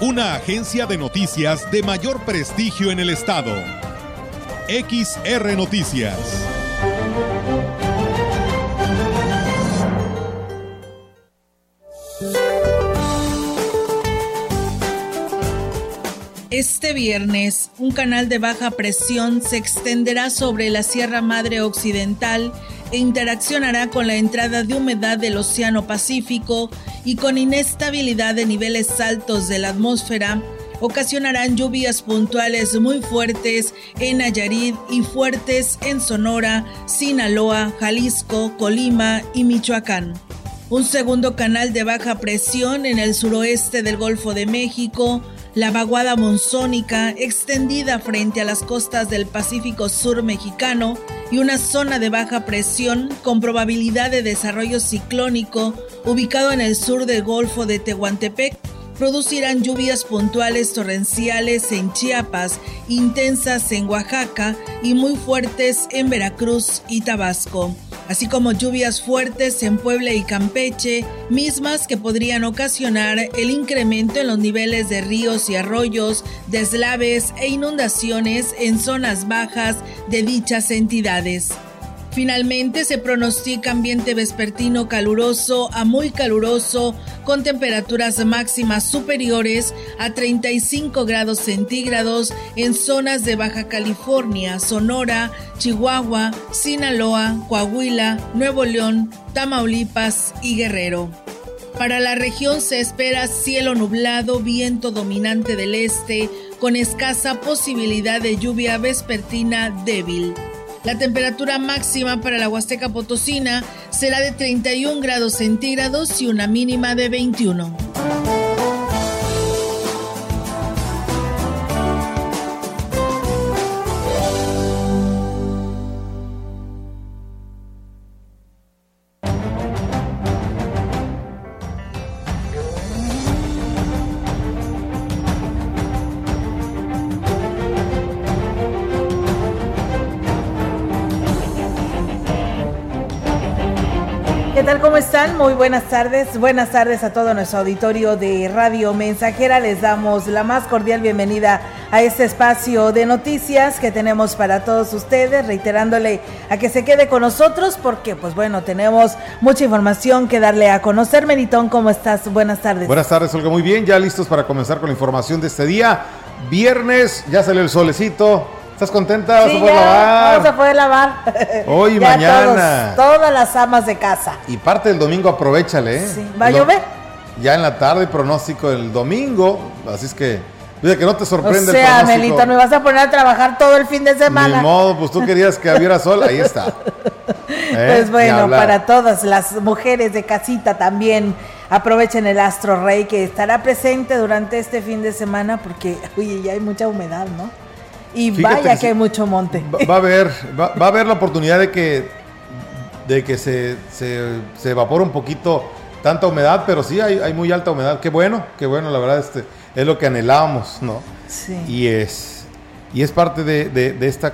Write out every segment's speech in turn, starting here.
una agencia de noticias de mayor prestigio en el estado. XR Noticias. Este viernes, un canal de baja presión se extenderá sobre la Sierra Madre Occidental interaccionará con la entrada de humedad del Océano Pacífico y con inestabilidad de niveles altos de la atmósfera, ocasionarán lluvias puntuales muy fuertes en Nayarit y fuertes en Sonora, Sinaloa, Jalisco, Colima y Michoacán. Un segundo canal de baja presión en el suroeste del Golfo de México la vaguada monzónica extendida frente a las costas del Pacífico Sur mexicano y una zona de baja presión con probabilidad de desarrollo ciclónico ubicado en el sur del Golfo de Tehuantepec producirán lluvias puntuales torrenciales en Chiapas, intensas en Oaxaca y muy fuertes en Veracruz y Tabasco así como lluvias fuertes en Puebla y Campeche, mismas que podrían ocasionar el incremento en los niveles de ríos y arroyos, deslaves e inundaciones en zonas bajas de dichas entidades. Finalmente se pronostica ambiente vespertino caluroso a muy caluroso con temperaturas máximas superiores a 35 grados centígrados en zonas de Baja California, Sonora, Chihuahua, Sinaloa, Coahuila, Nuevo León, Tamaulipas y Guerrero. Para la región se espera cielo nublado, viento dominante del este, con escasa posibilidad de lluvia vespertina débil. La temperatura máxima para la Huasteca Potosina será de 31 grados centígrados y una mínima de 21. Tal? ¿Cómo están? Muy buenas tardes. Buenas tardes a todo nuestro auditorio de Radio Mensajera. Les damos la más cordial bienvenida a este espacio de noticias que tenemos para todos ustedes, reiterándole a que se quede con nosotros porque, pues bueno, tenemos mucha información que darle a conocer. Meritón, ¿cómo estás? Buenas tardes. Buenas tardes, Olga. Muy bien, ya listos para comenzar con la información de este día. Viernes, ya salió el solecito. ¿Estás contenta? ¿Vas a poder lavar? Vamos a poder lavar. Hoy y mañana. todas las amas de casa. Y parte del domingo aprovechale, ¿eh? Sí. ¿Va a llover? Ya en la tarde, pronóstico el domingo. Así es que. Mira que no te sorprende o sea, Melita, me vas a poner a trabajar todo el fin de semana. Ni modo, pues tú querías que hubiera sol, ahí está. ¿Eh? Pues bueno, para todas las mujeres de casita también aprovechen el Astro Rey que estará presente durante este fin de semana porque, oye, ya hay mucha humedad, ¿no? Y vaya que hay mucho monte. Va, a haber, va, a haber la oportunidad de que, de que se, se, se, evapore un poquito tanta humedad, pero sí hay, hay, muy alta humedad. Qué bueno, qué bueno, la verdad, este, es lo que anhelábamos, ¿no? Sí. Y es, y es parte de, de, esta,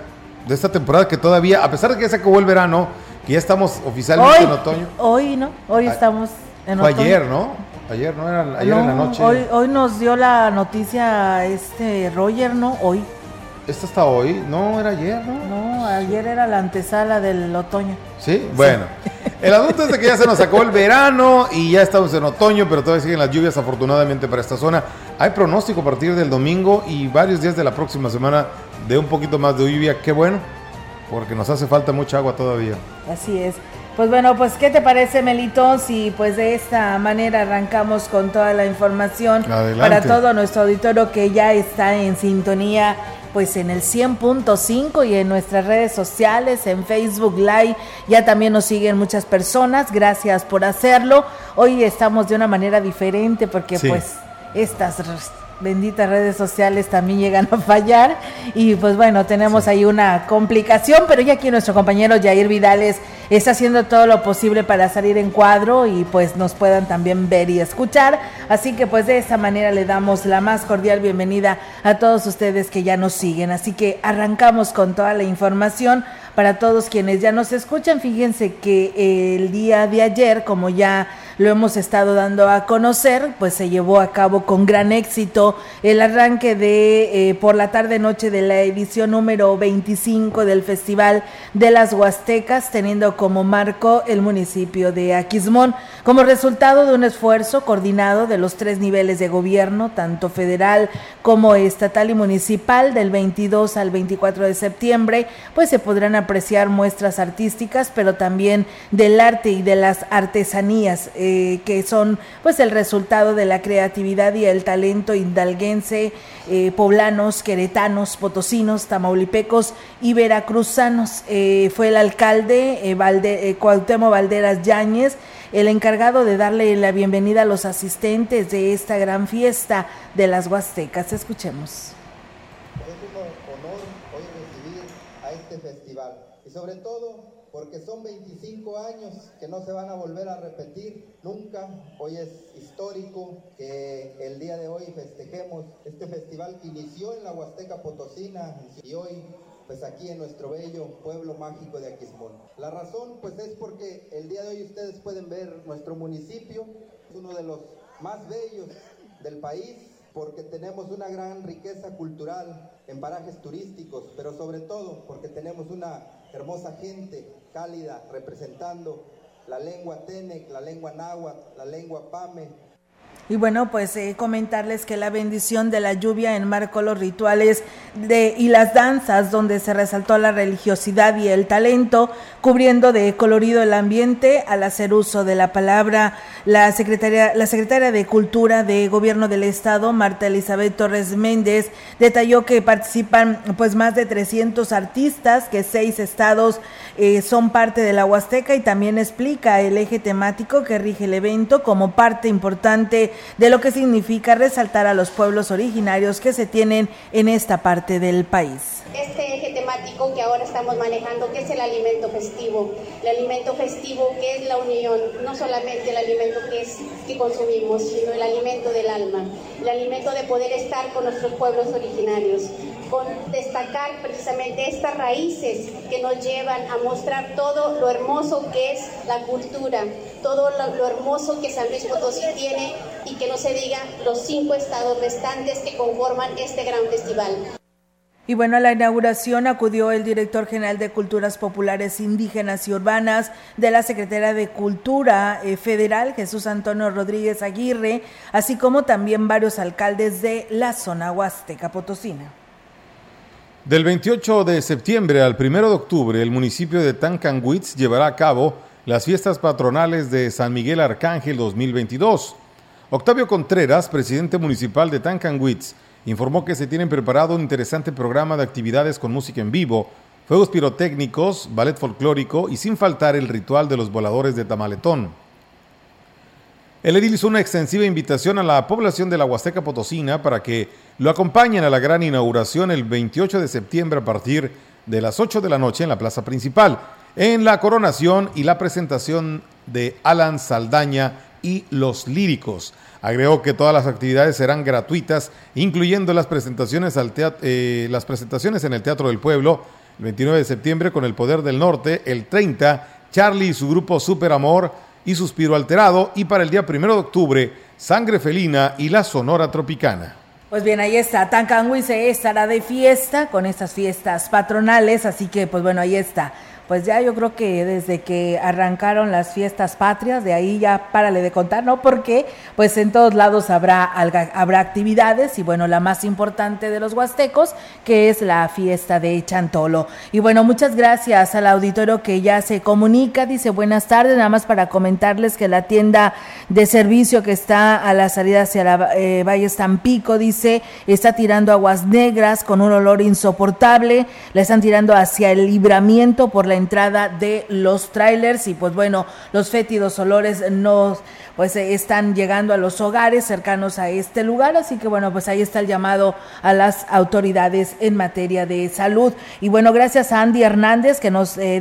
de esta temporada que todavía, a pesar de que ya se acabó el verano, que ya estamos oficialmente en otoño. Hoy, ¿no? Hoy estamos en fue ayer, ¿no? Ayer, ¿no? Era ayer en la noche. Hoy, hoy nos dio la noticia este Roger, ¿no? Hoy. ¿Esta está hoy? No, era ayer, ¿no? No, ayer era la antesala del otoño. ¿Sí? Bueno. El asunto es de que ya se nos sacó el verano y ya estamos en otoño, pero todavía siguen las lluvias afortunadamente para esta zona. Hay pronóstico a partir del domingo y varios días de la próxima semana de un poquito más de lluvia. Qué bueno, porque nos hace falta mucha agua todavía. Así es. Pues bueno, pues ¿qué te parece, Melito? Si pues de esta manera arrancamos con toda la información para todo nuestro auditorio que ya está en sintonía pues en el 100.5 y en nuestras redes sociales, en Facebook Live, ya también nos siguen muchas personas, gracias por hacerlo. Hoy estamos de una manera diferente porque pues estas benditas redes sociales también llegan a fallar y pues bueno, tenemos ahí una complicación, pero ya aquí nuestro compañero Jair Vidales está haciendo todo lo posible para salir en cuadro y pues nos puedan también ver y escuchar. Así que pues de esta manera le damos la más cordial bienvenida a todos ustedes que ya nos siguen. Así que arrancamos con toda la información para todos quienes ya nos escuchan. Fíjense que el día de ayer, como ya lo hemos estado dando a conocer, pues se llevó a cabo con gran éxito el arranque de eh, por la tarde noche de la edición número 25 del Festival de las Huastecas, teniendo como marco el municipio de Aquismón, como resultado de un esfuerzo coordinado de los tres niveles de gobierno, tanto federal como estatal y municipal, del 22 al 24 de septiembre, pues se podrán apreciar muestras artísticas, pero también del arte y de las artesanías. Que son pues el resultado de la creatividad y el talento hidalguense, eh, poblanos, queretanos, potosinos, tamaulipecos y veracruzanos. Eh, fue el alcalde Valde, Cuauhtémoc Valderas Yáñez el encargado de darle la bienvenida a los asistentes de esta gran fiesta de las Huastecas. Escuchemos. Es un honor hoy recibir a este festival y sobre todo porque son 25 años que no se van a volver a repetir nunca. Hoy es histórico que el día de hoy festejemos este festival que inició en la Huasteca Potosina y hoy pues aquí en nuestro bello pueblo mágico de Aquismón. La razón pues es porque el día de hoy ustedes pueden ver nuestro municipio, es uno de los más bellos del país porque tenemos una gran riqueza cultural en parajes turísticos, pero sobre todo porque tenemos una hermosa gente cálida, representando la lengua Tenec, la lengua Náhuatl, la lengua Pame, y bueno, pues eh, comentarles que la bendición de la lluvia enmarcó los rituales de, y las danzas donde se resaltó la religiosidad y el talento, cubriendo de colorido el ambiente al hacer uso de la palabra. La secretaria, la secretaria de Cultura de Gobierno del Estado, Marta Elizabeth Torres Méndez, detalló que participan pues más de 300 artistas, que seis estados eh, son parte de la Huasteca y también explica el eje temático que rige el evento como parte importante de lo que significa resaltar a los pueblos originarios que se tienen en esta parte del país. Este eje temático que ahora estamos manejando, que es el alimento festivo, el alimento festivo que es la unión, no solamente el alimento que, es, que consumimos, sino el alimento del alma, el alimento de poder estar con nuestros pueblos originarios, con destacar precisamente estas raíces que nos llevan a mostrar todo lo hermoso que es la cultura, todo lo, hermoso que San Luis Potosí tiene y que no se diga los cinco estados restantes que conforman este gran festival. Y bueno, a la inauguración acudió el director general de Culturas Populares Indígenas y Urbanas de la Secretaría de Cultura eh, Federal, Jesús Antonio Rodríguez Aguirre, así como también varios alcaldes de la zona huasteca potosina. Del 28 de septiembre al 1 de octubre, el municipio de Tancanwitz llevará a cabo las fiestas patronales de San Miguel Arcángel 2022. Octavio Contreras, presidente municipal de Tancanwitz, informó que se tienen preparado un interesante programa de actividades con música en vivo, fuegos pirotécnicos, ballet folclórico y sin faltar el ritual de los voladores de Tamaletón. El edil hizo una extensiva invitación a la población de la Huasteca Potosina para que lo acompañen a la gran inauguración el 28 de septiembre a partir de las 8 de la noche en la plaza principal, en la coronación y la presentación de Alan Saldaña y los líricos. Agregó que todas las actividades serán gratuitas, incluyendo las presentaciones, eh, en el Teatro del Pueblo, el 29 de septiembre con El Poder del Norte, el 30, Charlie y su grupo Super Amor, y Suspiro Alterado y para el día primero de octubre Sangre Felina y la Sonora Tropicana. Pues bien, ahí está, se estará de fiesta con estas fiestas patronales, así que pues bueno, ahí está pues ya yo creo que desde que arrancaron las fiestas patrias, de ahí ya párale de contar, ¿no? Porque pues en todos lados habrá, habrá actividades y bueno, la más importante de los huastecos, que es la fiesta de Chantolo. Y bueno, muchas gracias al auditorio que ya se comunica, dice buenas tardes, nada más para comentarles que la tienda de servicio que está a la salida hacia la eh, Valle Estampico, dice, está tirando aguas negras con un olor insoportable, la están tirando hacia el libramiento por la entrada de los trailers y pues bueno, los fétidos olores no pues eh, están llegando a los hogares cercanos a este lugar, así que bueno, pues ahí está el llamado a las autoridades en materia de salud. Y bueno, gracias a Andy Hernández que nos eh,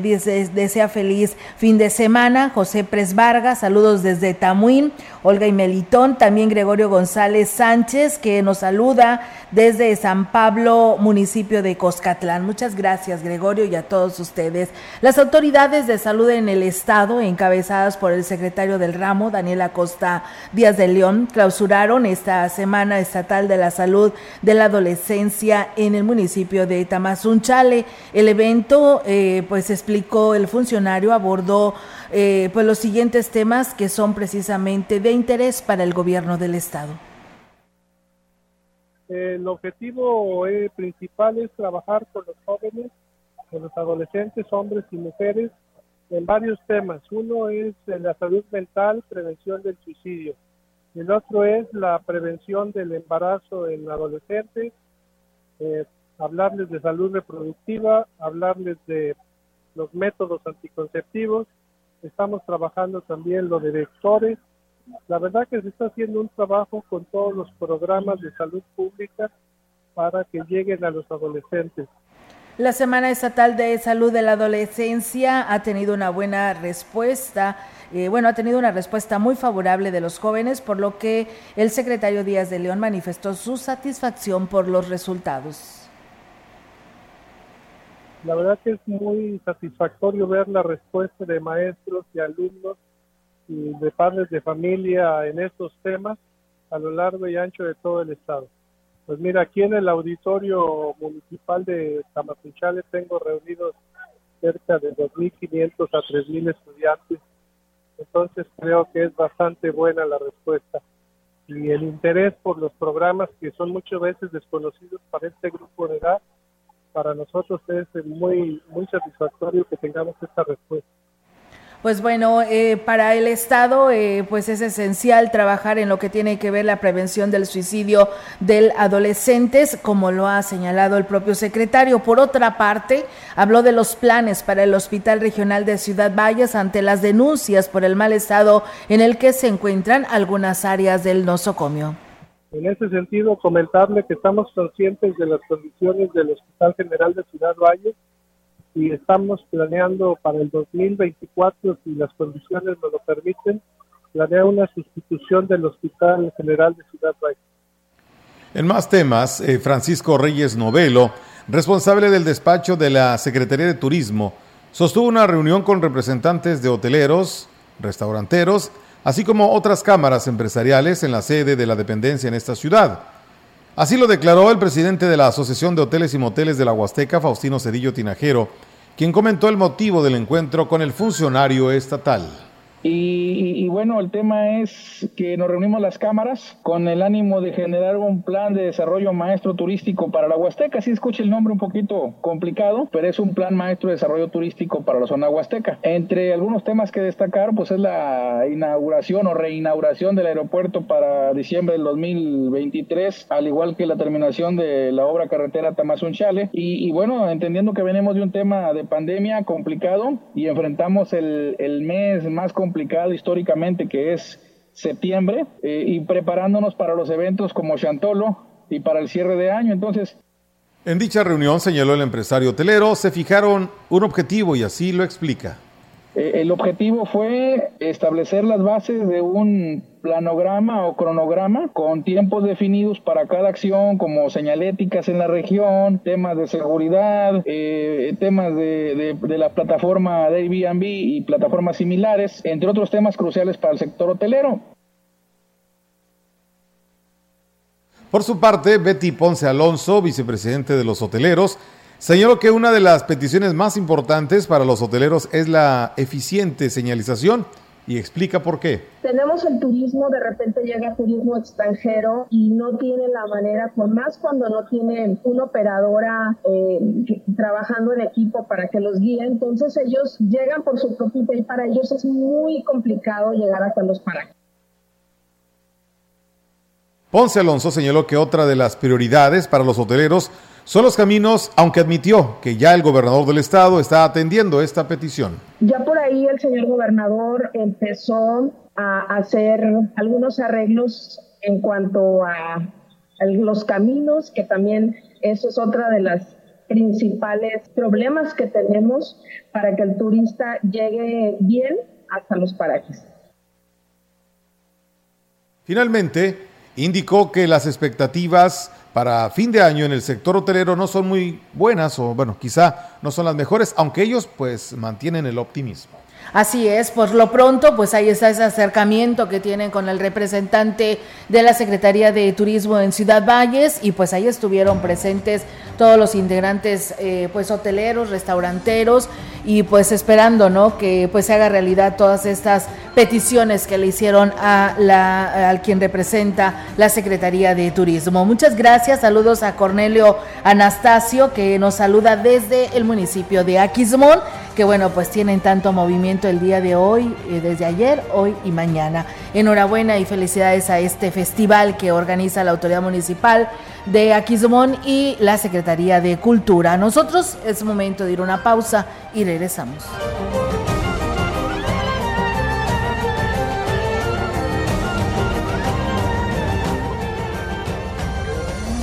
desea feliz fin de semana, José Pres Vargas, saludos desde Tamuín, Olga y Melitón, también Gregorio González Sánchez que nos saluda desde San Pablo, municipio de Coscatlán. Muchas gracias Gregorio y a todos ustedes. Las autoridades de salud en el estado, encabezadas por el secretario del ramo, Daniel Costa Díaz de León clausuraron esta Semana Estatal de la Salud de la Adolescencia en el municipio de Tamazunchale. El evento, eh, pues explicó el funcionario, abordó eh, pues los siguientes temas que son precisamente de interés para el gobierno del Estado. El objetivo eh, principal es trabajar con los jóvenes, con los adolescentes, hombres y mujeres, en varios temas. Uno es la salud mental, prevención del suicidio. El otro es la prevención del embarazo en adolescentes, eh, hablarles de salud reproductiva, hablarles de los métodos anticonceptivos. Estamos trabajando también lo de vectores. La verdad que se está haciendo un trabajo con todos los programas de salud pública para que lleguen a los adolescentes. La Semana Estatal de Salud de la Adolescencia ha tenido una buena respuesta, eh, bueno, ha tenido una respuesta muy favorable de los jóvenes, por lo que el secretario Díaz de León manifestó su satisfacción por los resultados. La verdad que es muy satisfactorio ver la respuesta de maestros y alumnos y de padres de familia en estos temas a lo largo y ancho de todo el estado. Pues mira, aquí en el auditorio municipal de Tamazunchale tengo reunidos cerca de 2.500 a 3.000 estudiantes. Entonces creo que es bastante buena la respuesta. Y el interés por los programas que son muchas veces desconocidos para este grupo de edad, para nosotros es muy, muy satisfactorio que tengamos esta respuesta pues bueno, eh, para el Estado eh, pues es esencial trabajar en lo que tiene que ver la prevención del suicidio del adolescentes, como lo ha señalado el propio secretario. Por otra parte, habló de los planes para el Hospital Regional de Ciudad Valles ante las denuncias por el mal estado en el que se encuentran algunas áreas del nosocomio. En ese sentido, comentarle que estamos conscientes de las condiciones del Hospital General de Ciudad Valles y estamos planeando para el 2024, si las condiciones nos lo permiten, planear una sustitución del Hospital General de Ciudad Valles. En más temas, eh, Francisco Reyes Novelo, responsable del despacho de la Secretaría de Turismo, sostuvo una reunión con representantes de hoteleros, restauranteros, así como otras cámaras empresariales en la sede de la dependencia en esta ciudad. Así lo declaró el presidente de la Asociación de Hoteles y Moteles de la Huasteca, Faustino Cedillo Tinajero, quien comentó el motivo del encuentro con el funcionario estatal. Y, bueno, el tema es que nos reunimos las cámaras con el ánimo de generar un plan de desarrollo maestro turístico para la Huasteca. Sí escucha el nombre un poquito complicado, pero es un plan maestro de desarrollo turístico para la zona huasteca. Entre algunos temas que destacar, pues es la inauguración o reinauguración del aeropuerto para diciembre del 2023, al igual que la terminación de la obra carretera Tamazunchale. Y, y bueno, entendiendo que venimos de un tema de pandemia complicado y enfrentamos el, el mes más complicado complicado históricamente que es septiembre eh, y preparándonos para los eventos como Chantolo y para el cierre de año. Entonces, en dicha reunión, señaló el empresario hotelero, se fijaron un objetivo y así lo explica. Eh, el objetivo fue establecer las bases de un planograma o cronograma con tiempos definidos para cada acción, como señaléticas en la región, temas de seguridad, eh, temas de, de, la plataforma de Airbnb y plataformas similares, entre otros temas cruciales para el sector hotelero. Por su parte, Betty Ponce Alonso, vicepresidente de los hoteleros, Señaló que una de las peticiones más importantes para los hoteleros es la eficiente señalización y explica por qué. Tenemos el turismo, de repente llega turismo extranjero y no tiene la manera, por más cuando no tienen una operadora eh, trabajando en equipo para que los guíe, entonces ellos llegan por su propio y para ellos es muy complicado llegar hasta los parajes. Ponce Alonso señaló que otra de las prioridades para los hoteleros son los caminos, aunque admitió que ya el gobernador del estado está atendiendo esta petición. Ya por ahí el señor gobernador empezó a hacer algunos arreglos en cuanto a los caminos, que también eso es otra de las principales problemas que tenemos para que el turista llegue bien hasta los parajes. Finalmente, indicó que las expectativas para fin de año en el sector hotelero no son muy buenas o bueno, quizá no son las mejores, aunque ellos pues mantienen el optimismo. Así es, por lo pronto, pues ahí está ese acercamiento que tienen con el representante de la Secretaría de Turismo en Ciudad Valles y pues ahí estuvieron presentes todos los integrantes eh, pues hoteleros, restauranteros y pues esperando, ¿no? Que pues se haga realidad todas estas peticiones que le hicieron a la al quien representa la Secretaría de Turismo. Muchas gracias, saludos a Cornelio Anastasio que nos saluda desde el municipio de Aquismón, que bueno, pues tienen tanto movimiento el día de hoy, eh, desde ayer, hoy y mañana. Enhorabuena y felicidades a este festival que organiza la autoridad municipal de Aquismón y la Secretaría de Cultura. Nosotros es momento de ir a una pausa y regresamos.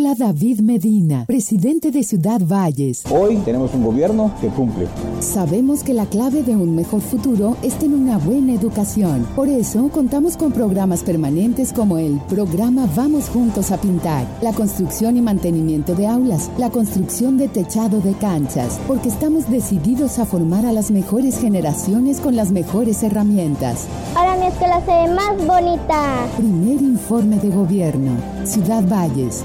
Habla David Medina, presidente de Ciudad Valles. Hoy tenemos un gobierno que cumple. Sabemos que la clave de un mejor futuro es tener una buena educación. Por eso contamos con programas permanentes como el programa Vamos Juntos a Pintar, la construcción y mantenimiento de aulas, la construcción de techado de canchas, porque estamos decididos a formar a las mejores generaciones con las mejores herramientas. Ahora mi escuela se ve más bonita. Primer informe de gobierno. Ciudad Valles.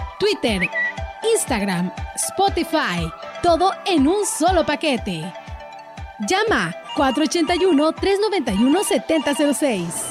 Twitter, Instagram, Spotify, todo en un solo paquete. Llama 481-391-7006.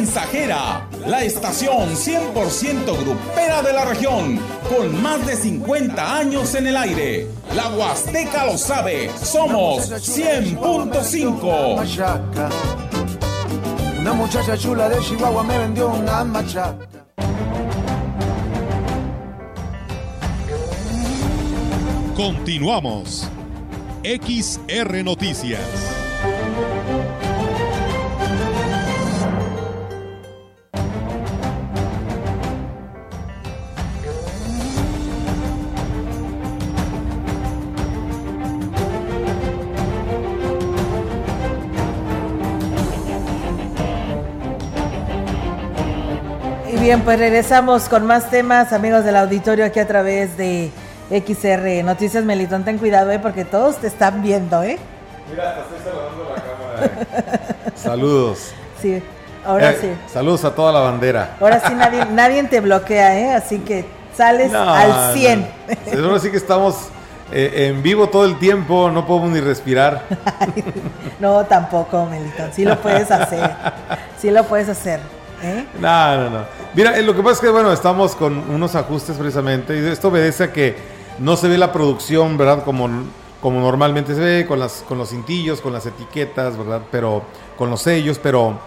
Mensajera, la estación 100% grupera de la región, con más de 50 años en el aire. La Huasteca lo sabe, somos 100.5. Una muchacha chula de Chihuahua me vendió una machaca. Continuamos. XR Noticias. Bien, pues regresamos con más temas, amigos del auditorio, aquí a través de XR Noticias Melitón. Ten cuidado, ¿eh? porque todos te están viendo, ¿eh? Mira, hasta estoy saludando la cámara. Saludos. Sí. Ahora Eh, sí. Saludos a toda la bandera. Ahora sí nadie, nadie te bloquea, ¿eh? Así que sales No, al 100. no. Ahora sí que estamos eh, en vivo todo el tiempo, no podemos ni respirar. No, tampoco, Melitón. Sí lo puedes hacer. Sí lo puedes hacer. ¿Eh? No, no, no. Mira, eh, lo que pasa es que, bueno, estamos con unos ajustes precisamente y esto obedece a que no se ve la producción, ¿verdad? Como, como normalmente se ve, con, las, con los cintillos, con las etiquetas, ¿verdad? Pero con los sellos, pero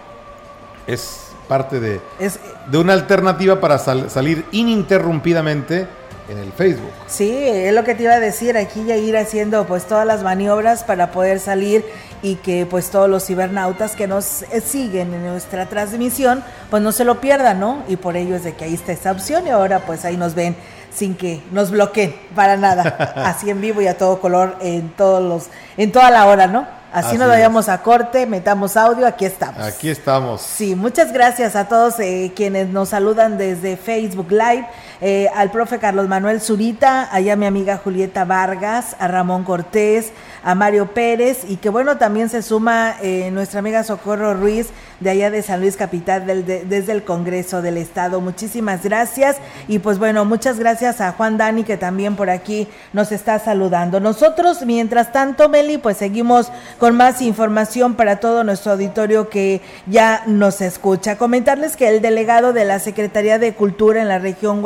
es parte de, Es, de una alternativa para sal- salir ininterrumpidamente en el Facebook. Sí, es lo que te iba a decir, aquí ya ir haciendo pues todas las maniobras para poder salir y que pues todos los cibernautas que nos eh, siguen en nuestra transmisión pues no se lo pierdan, ¿no? Y por ello es de que ahí está esa opción y ahora pues ahí nos ven sin que nos bloqueen para nada, así en vivo y a todo color en todos los en toda la hora, ¿no? Así, Así nos es. vayamos a corte, metamos audio, aquí estamos. Aquí estamos. Sí, muchas gracias a todos eh, quienes nos saludan desde Facebook Live, eh, al profe Carlos Manuel Zurita, allá mi amiga Julieta Vargas, a Ramón Cortés, a Mario Pérez y que bueno, también se suma eh, nuestra amiga Socorro Ruiz de allá de San Luis Capital desde el Congreso del Estado. Muchísimas gracias y pues bueno, muchas gracias a Juan Dani que también por aquí nos está saludando. Nosotros, mientras tanto, Meli, pues seguimos con más información para todo nuestro auditorio que ya nos escucha. Comentarles que el delegado de la Secretaría de Cultura en la región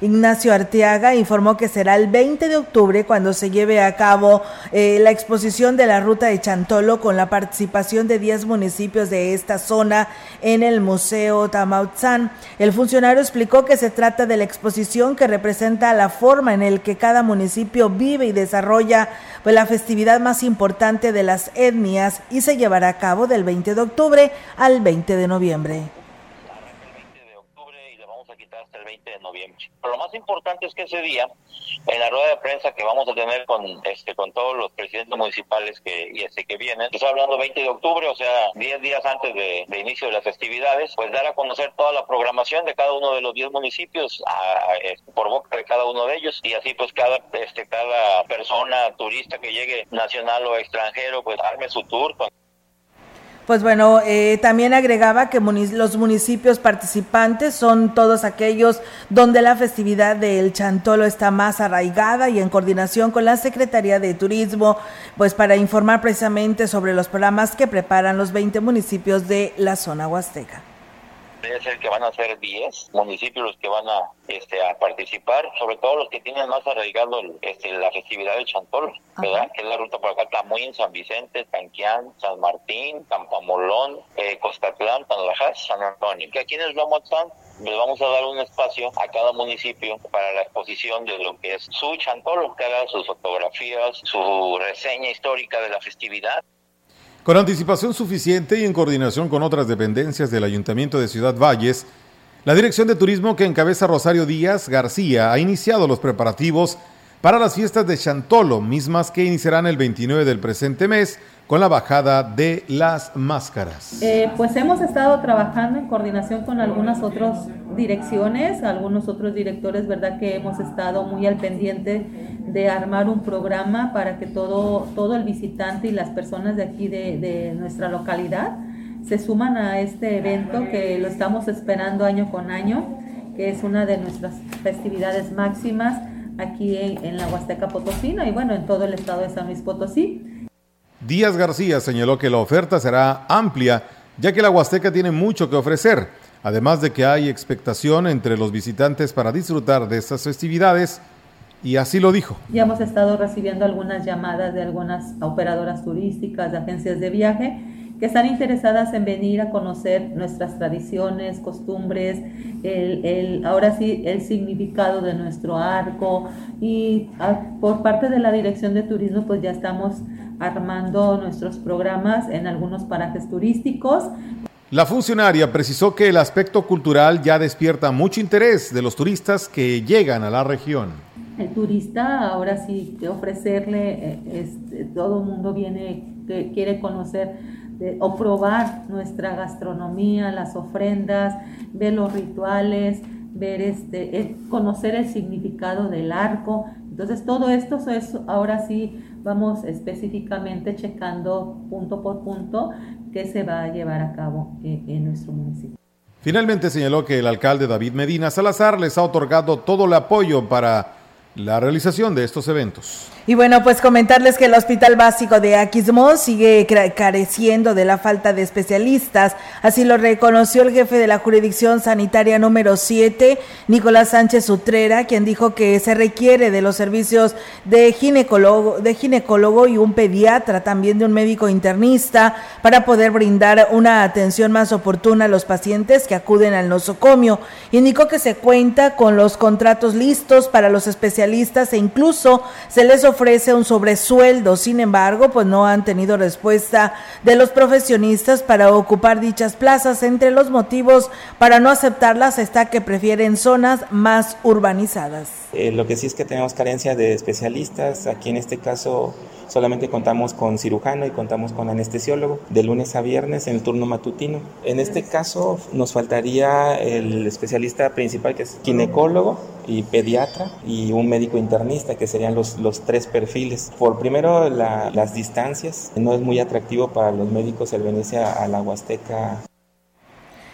Ignacio Arteaga, informó que será el 20 de octubre cuando se lleve a cabo eh, la exposición de la ruta de Chantolo con la participación de 10 municipios de esta zona en el Museo Tamautzán. El funcionario explicó que se trata de la exposición que representa la forma en el que cada municipio vive y desarrolla pues, la festividad más importante de las etnias y se llevará a cabo del 20 de octubre al 20 de noviembre. Hasta el 20 de noviembre. Pero lo más importante es que ese día, en la rueda de prensa que vamos a tener con este con todos los presidentes municipales que y este que vienen, estoy hablando 20 de octubre, o sea, 10 días antes de, de inicio de las festividades, pues dar a conocer toda la programación de cada uno de los 10 municipios a- a- por boca de cada uno de ellos y así pues cada este cada persona turista que llegue nacional o extranjero pues arme su tour con Pues bueno, eh, también agregaba que los municipios participantes son todos aquellos donde la festividad del Chantolo está más arraigada y en coordinación con la Secretaría de Turismo, pues para informar precisamente sobre los programas que preparan los 20 municipios de la zona huasteca. Debe ser que van a ser 10 municipios los que van a este a participar, sobre todo los que tienen más arraigado el- este, la festividad del Chantolo, ¿verdad? Que es la ruta por acá, Tamuín, San Vicente, Tanquián, San Martín, Campamolón, eh, Costatlán, Tanlajas, San Antonio. Que aquí en el Lomotzán les vamos a dar un espacio a cada municipio para la exposición de lo que es su Chantolo, que haga sus fotografías, su reseña histórica de la festividad. Con anticipación suficiente y en coordinación con otras dependencias del Ayuntamiento de Ciudad Valles, la Dirección de Turismo que encabeza Rosario Díaz García ha iniciado los preparativos para las fiestas de Chantolo, mismas que iniciarán el 29 del presente mes con la bajada de las máscaras. Eh, pues hemos estado trabajando en coordinación con algunas otras direcciones, algunos otros directores, ¿verdad? Que hemos estado muy al pendiente de armar un programa para que todo, todo el visitante y las personas de aquí de, de nuestra localidad se suman a este evento que lo estamos esperando año con año, que es una de nuestras festividades máximas aquí en, en la Huasteca Potosina y bueno, en todo el estado de San Luis Potosí. Díaz García señaló que la oferta será amplia, ya que la Huasteca tiene mucho que ofrecer, además de que hay expectación entre los visitantes para disfrutar de estas festividades, y así lo dijo. Ya hemos estado recibiendo algunas llamadas de algunas operadoras turísticas, de agencias de viaje, que están interesadas en venir a conocer nuestras tradiciones, costumbres, el, el- ahora sí el significado de nuestro arco y ah, por parte de la Dirección de Turismo pues ya estamos armando nuestros programas en algunos parajes turísticos La funcionaria precisó que el aspecto cultural ya despierta mucho interés de los turistas que llegan a la región. el turista ahora sí ofrecerle, eh, este, todo el mundo viene, quiere conocer o probar nuestra gastronomía, las ofrendas, ver los rituales, ver este, eh, conocer el significado del arco. Entonces todo esto es ahora sí vamos específicamente checando punto por punto qué se va a llevar a cabo en, en nuestro municipio. Finalmente señaló que el alcalde David Medina Salazar les ha otorgado todo el apoyo para la realización de estos eventos. Y bueno, pues comentarles que el Hospital Básico de Aquismón sigue careciendo de la falta de especialistas. Así lo reconoció el jefe de la jurisdicción sanitaria número 7, Nicolás Sánchez Utrera, quien dijo que se requiere de los servicios de ginecólogo, de ginecólogo y un pediatra, también de un médico internista, para poder brindar una atención más oportuna a los pacientes que acuden al nosocomio. Indicó que se cuenta con los contratos listos para los especialistas e incluso se les ofrece ofrece un sobresueldo, sin embargo, pues no han tenido respuesta de los profesionistas para ocupar dichas plazas. Entre los motivos para no aceptarlas está que prefieren zonas más urbanizadas. Eh, lo que sí es que tenemos carencia de especialistas, aquí en este caso solamente contamos con cirujano y contamos con anestesiólogo de lunes a viernes en el turno matutino. En este caso nos faltaría el especialista principal que es ginecólogo y pediatra y un médico internista que serían los, los tres perfiles. Por primero las distancias, no es muy atractivo para los médicos el venirse a, a la Huasteca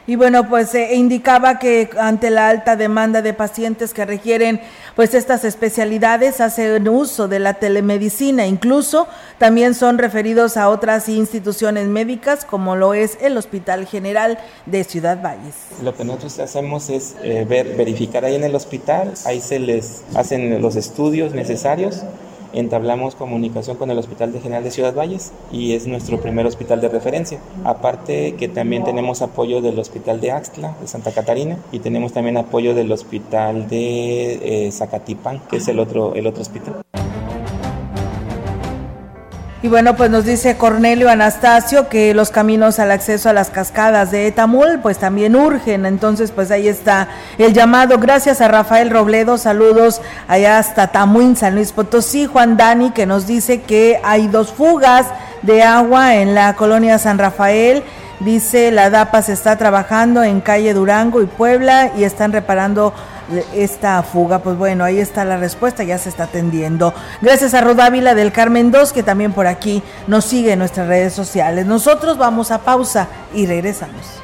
y bueno, pues eh, indicaba que ante la alta demanda de pacientes que requieren pues estas especialidades hacen uso de la telemedicina, incluso también son referidos a otras instituciones médicas como lo es el Hospital General de Ciudad Valles. Lo que nosotros hacemos es eh, ver, verificar ahí en el hospital, ahí se les hacen los estudios necesarios entablamos comunicación con el Hospital de General de Ciudad Valles y es nuestro primer hospital de referencia. Aparte que también tenemos apoyo del Hospital de Axtla, de Santa Catarina, y tenemos también apoyo del Hospital de eh, Zacatipán, que es el otro, el otro hospital. Y bueno, pues nos dice Cornelio Anastasio que los caminos al acceso a las cascadas de Etamul pues también urgen. Entonces pues ahí está el llamado. Gracias a Rafael Robledo. Saludos allá hasta Tamuín, San Luis Potosí. Juan Dani que nos dice que hay dos fugas de agua en la colonia San Rafael. Dice la DAPA se está trabajando en calle Durango y Puebla y están reparando esta fuga? Pues bueno, ahí está la respuesta, ya se está atendiendo. Gracias a Rodávila del Carmen 2, que también por aquí nos sigue en nuestras redes sociales. Nosotros vamos a pausa y regresamos.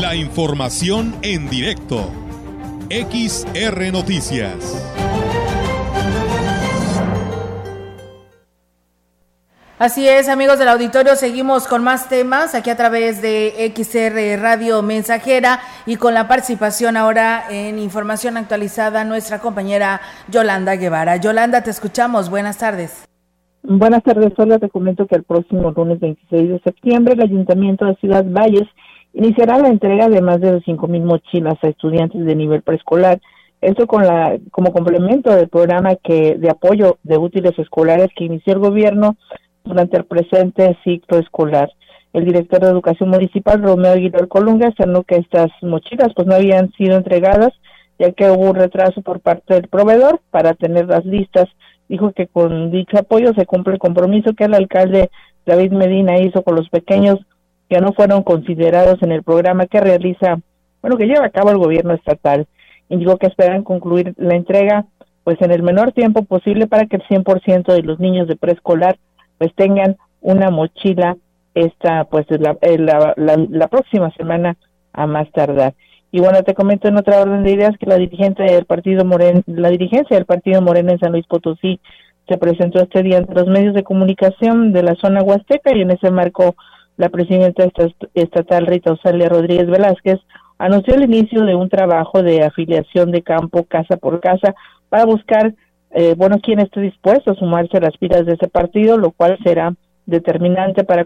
La información en directo. XR Noticias. Así es, amigos del auditorio, seguimos con más temas aquí a través de XR Radio Mensajera y con la participación ahora en información actualizada nuestra compañera Yolanda Guevara. Yolanda, te escuchamos. Buenas tardes. Buenas tardes, solo te comento que el próximo lunes 26 de septiembre el Ayuntamiento de Ciudad Valles iniciará la entrega de más de cinco mil mochilas a estudiantes de nivel preescolar. Esto con la como complemento del programa que de apoyo de útiles escolares que inició el gobierno durante el presente ciclo escolar. El director de Educación Municipal, Romeo Aguilar Colunga, afirmó que estas mochilas pues no habían sido entregadas ya que hubo un retraso por parte del proveedor para tenerlas listas. Dijo que con dicho apoyo se cumple el compromiso que el alcalde David Medina hizo con los pequeños que no fueron considerados en el programa que realiza, bueno, que lleva a cabo el gobierno estatal. Indicó que esperan concluir la entrega pues en el menor tiempo posible para que el 100% de los niños de preescolar pues tengan una mochila esta pues la, la, la, próxima semana a más tardar. Y bueno, te comento en otra orden de ideas que la dirigente del partido Moreno, la dirigencia del partido Moreno en San Luis Potosí se presentó este día ante los medios de comunicación de la zona huasteca y en ese marco la presidenta estatal Rita Osalia Rodríguez Velázquez anunció el inicio de un trabajo de afiliación de campo casa por casa para buscar eh, bueno, quien esté dispuesto a sumarse a las filas de ese partido, lo cual será determinante para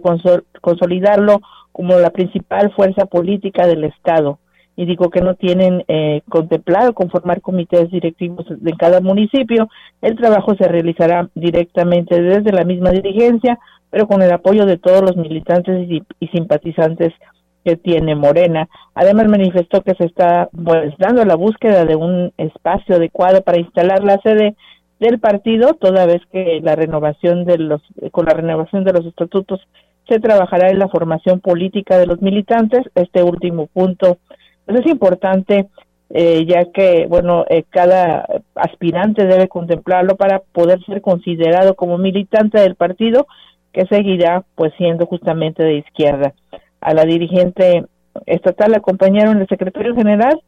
consolidarlo como la principal fuerza política del Estado. Y digo que no tienen eh, contemplado conformar comités directivos de cada municipio. El trabajo se realizará directamente desde la misma dirigencia, pero con el apoyo de todos los militantes y, y simpatizantes que tiene Morena. Además manifestó que se está pues, dando la búsqueda de un espacio adecuado para instalar la sede del partido, toda vez que la renovación de los, con la renovación de los estatutos se trabajará en la formación política de los militantes. Este último punto pues, es importante, eh, ya que, bueno, eh, cada aspirante debe contemplarlo para poder ser considerado como militante del partido, que seguirá, pues, siendo justamente de izquierda. A la dirigente estatal acompañaron el secretario general,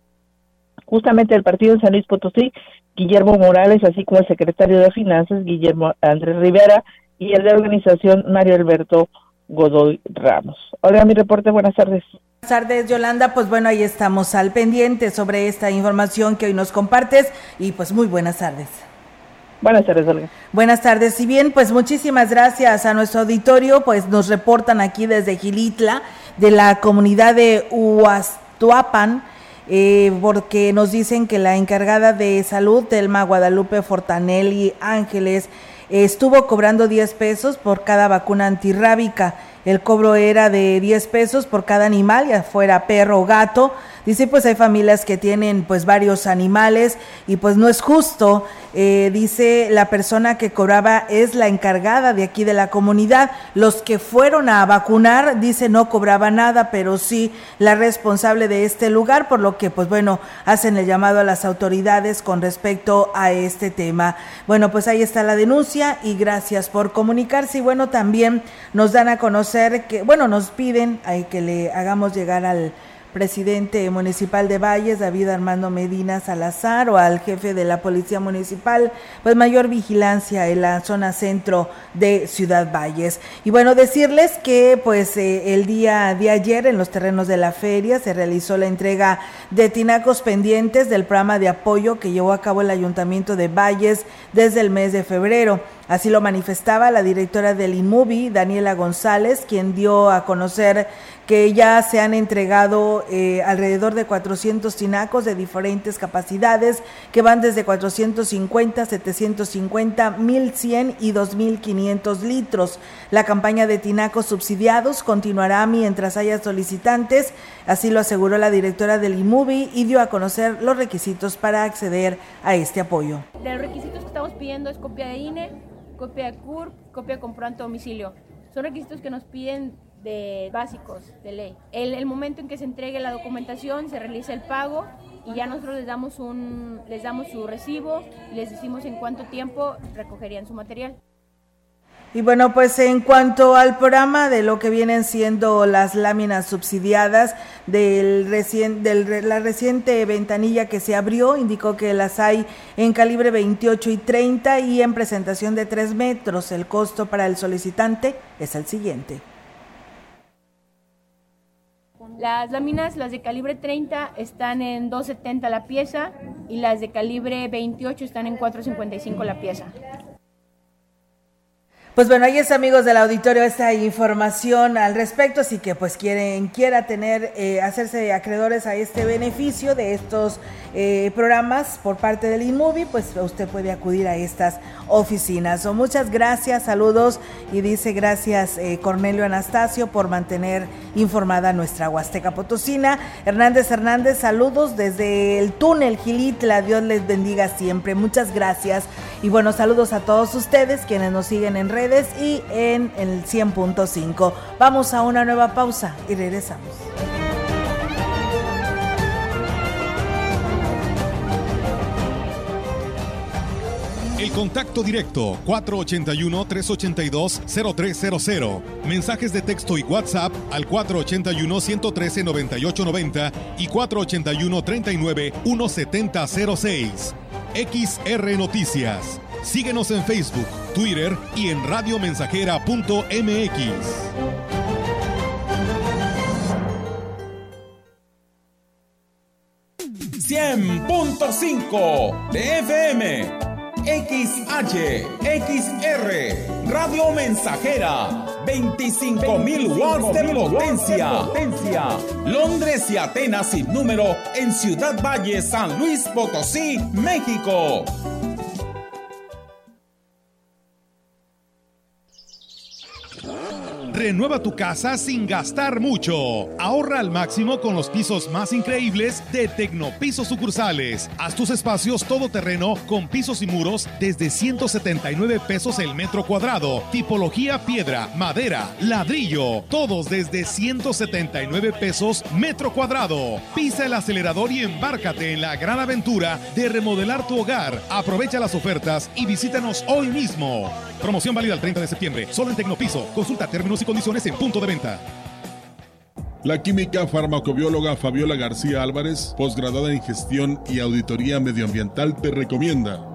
justamente del partido San Luis Potosí, Guillermo Morales, así como el secretario de Finanzas, Guillermo Andrés Rivera, y el de organización, Mario Alberto Godoy Ramos. Hola, mi reporte, buenas tardes. Buenas tardes, Yolanda. Pues bueno, ahí estamos al pendiente sobre esta información que hoy nos compartes y pues muy buenas tardes. Buenas tardes, Olga. Buenas tardes. Si bien, pues muchísimas gracias a nuestro auditorio, pues nos reportan aquí desde Gilitla, de la comunidad de Huastuapan, eh, porque nos dicen que la encargada de salud, Telma Guadalupe Fortanelli Ángeles, estuvo cobrando 10 pesos por cada vacuna antirrábica. El cobro era de 10 pesos por cada animal, ya fuera perro o gato. Dice, pues hay familias que tienen pues varios animales y pues no es justo. Eh, dice, la persona que cobraba es la encargada de aquí de la comunidad. Los que fueron a vacunar, dice, no cobraba nada, pero sí la responsable de este lugar, por lo que pues bueno, hacen el llamado a las autoridades con respecto a este tema. Bueno, pues ahí está la denuncia y gracias por comunicarse. Y bueno, también nos dan a conocer que, bueno, nos piden hay que le hagamos llegar al presidente municipal de Valles, David Armando Medina Salazar, o al jefe de la Policía Municipal, pues mayor vigilancia en la zona centro de Ciudad Valles. Y bueno, decirles que pues eh, el día de ayer en los terrenos de la feria se realizó la entrega de tinacos pendientes del programa de apoyo que llevó a cabo el Ayuntamiento de Valles desde el mes de febrero. Así lo manifestaba la directora del IMUBI, Daniela González, quien dio a conocer que ya se han entregado eh, alrededor de 400 tinacos de diferentes capacidades que van desde 450, 750, 1100 y 2500 litros. La campaña de tinacos subsidiados continuará mientras haya solicitantes, así lo aseguró la directora del IMUBI y dio a conocer los requisitos para acceder a este apoyo. Los requisitos que estamos pidiendo es copia de INE, copia de CURP, copia de domicilio. Son requisitos que nos piden de básicos de ley. El, el, momento en que se entregue la documentación, se realiza el pago y ya nosotros les damos, un, les damos su recibo y les decimos en cuánto tiempo recogerían su material. Y bueno, pues en cuanto al programa de lo que vienen siendo las láminas subsidiadas del recien, del, la reciente ventanilla que se abrió, indicó que las hay en calibre 28 y 30 y en presentación de 3 metros. El costo para el solicitante es el siguiente. Las láminas, las de calibre 30 están en 2.70 la pieza y las de calibre 28 están en 4.55 la pieza. Pues bueno, ahí es amigos del auditorio esta información al respecto, así que pues quieren quiera tener eh, hacerse acreedores a este beneficio de estos eh, programas por parte del InMovie, pues usted puede acudir a estas oficinas. Muchas gracias, saludos y dice gracias eh, Cornelio Anastasio por mantener informada nuestra Huasteca Potosina. Hernández Hernández, saludos desde el túnel Gilitla, Dios les bendiga siempre. Muchas gracias y bueno, saludos a todos ustedes quienes nos siguen en redes y en el 100.5. Vamos a una nueva pausa y regresamos. El contacto directo 481-382-0300. Mensajes de texto y WhatsApp al 481-113-9890 y 481-39-1706. XR Noticias. Síguenos en Facebook, Twitter y en radiomensajera.mx. ¡100.5 de FM! XH, XR, Radio Mensajera, 25.000 watts de potencia. potencia. Londres y Atenas sin número en Ciudad Valle, San Luis Potosí, México. Renueva tu casa sin gastar mucho. Ahorra al máximo con los pisos más increíbles de Tecnopisos sucursales. Haz tus espacios todoterreno con pisos y muros desde 179 pesos el metro cuadrado. Tipología piedra, madera, ladrillo. Todos desde 179 pesos metro cuadrado. Pisa el acelerador y embárcate en la gran aventura de remodelar tu hogar. Aprovecha las ofertas y visítanos hoy mismo. Promoción válida el 30 de septiembre. Solo en Tecnopiso. Consulta términos condiciones en punto de venta. La química farmacobióloga Fabiola García Álvarez, posgraduada en gestión y auditoría medioambiental, te recomienda.